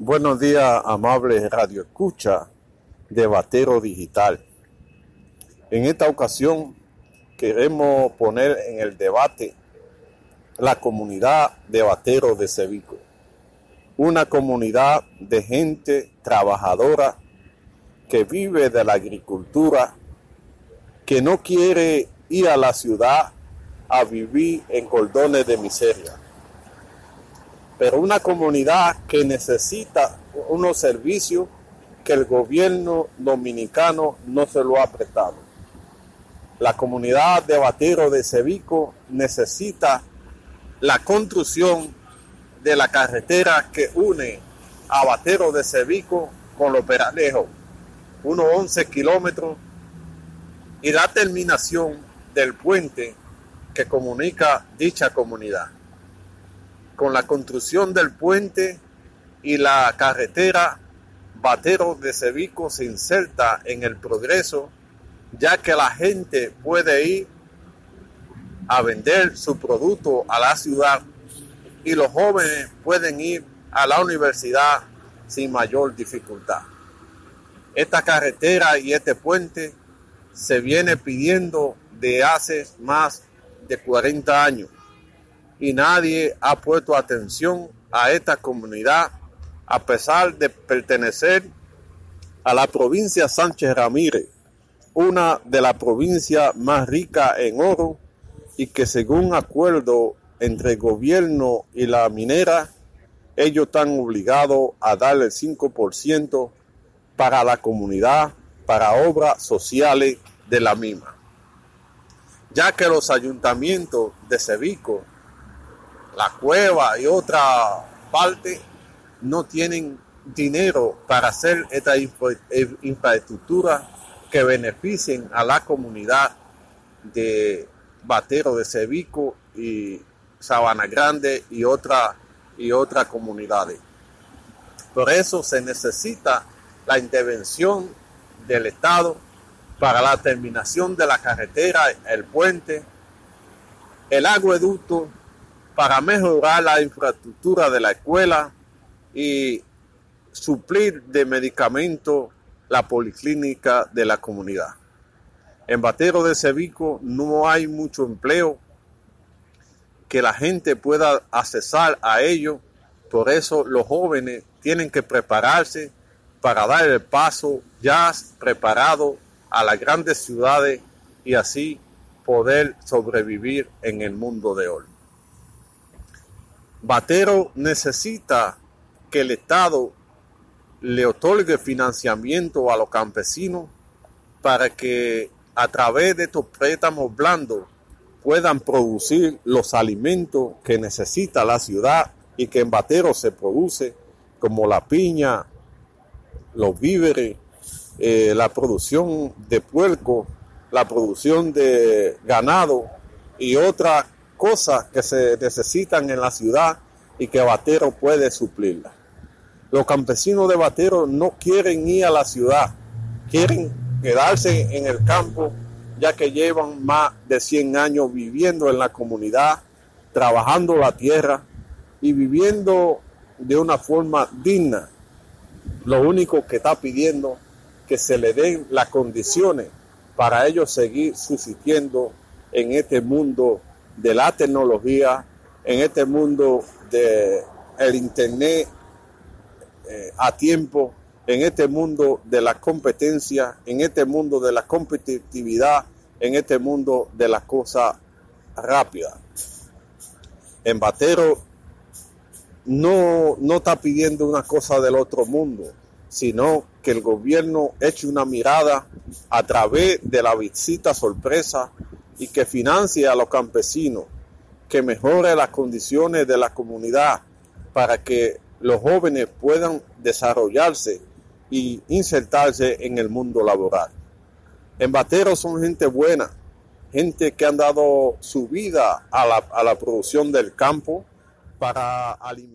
Buenos días, amable Radio Escucha de Batero Digital. En esta ocasión queremos poner en el debate la comunidad de Batero de Cevico. Una comunidad de gente trabajadora que vive de la agricultura, que no quiere ir a la ciudad a vivir en cordones de miseria pero una comunidad que necesita unos servicios que el gobierno dominicano no se lo ha prestado. La comunidad de Batero de Cevico necesita la construcción de la carretera que une a Batero de Cevico con Los Peralejos, unos 11 kilómetros, y la terminación del puente que comunica dicha comunidad con la construcción del puente y la carretera Batero de Cevico se inserta en el progreso, ya que la gente puede ir a vender su producto a la ciudad y los jóvenes pueden ir a la universidad sin mayor dificultad. Esta carretera y este puente se viene pidiendo de hace más de 40 años y nadie ha puesto atención a esta comunidad a pesar de pertenecer a la provincia Sánchez Ramírez, una de las provincias más ricas en oro y que según acuerdo entre el gobierno y la minera, ellos están obligados a darle el 5% para la comunidad, para obras sociales de la misma. Ya que los ayuntamientos de Cevico la cueva y otra parte no tienen dinero para hacer esta eh, infraestructura que beneficien a la comunidad de Batero de Cevico y Sabana Grande y otra y otras comunidades. Por eso se necesita la intervención del Estado para la terminación de la carretera, el puente, el agueducto para mejorar la infraestructura de la escuela y suplir de medicamentos la policlínica de la comunidad. En Batero de Cevico no hay mucho empleo que la gente pueda accesar a ello, por eso los jóvenes tienen que prepararse para dar el paso ya preparado a las grandes ciudades y así poder sobrevivir en el mundo de hoy. Batero necesita que el Estado le otorgue financiamiento a los campesinos para que a través de estos préstamos blandos puedan producir los alimentos que necesita la ciudad y que en Batero se produce, como la piña, los víveres, eh, la producción de puerco, la producción de ganado y otras cosas que se necesitan en la ciudad y que Batero puede suplirla. Los campesinos de Batero no quieren ir a la ciudad, quieren quedarse en el campo ya que llevan más de 100 años viviendo en la comunidad, trabajando la tierra y viviendo de una forma digna. Lo único que está pidiendo que se le den las condiciones para ellos seguir subsistiendo en este mundo de la tecnología, en este mundo de el internet eh, a tiempo, en este mundo de la competencia, en este mundo de la competitividad, en este mundo de las cosas rápidas. En Batero no, no está pidiendo una cosa del otro mundo, sino que el gobierno eche una mirada a través de la visita sorpresa y que financie a los campesinos, que mejore las condiciones de la comunidad para que los jóvenes puedan desarrollarse y insertarse en el mundo laboral. En Batero son gente buena, gente que han dado su vida a la, a la producción del campo para alimentar.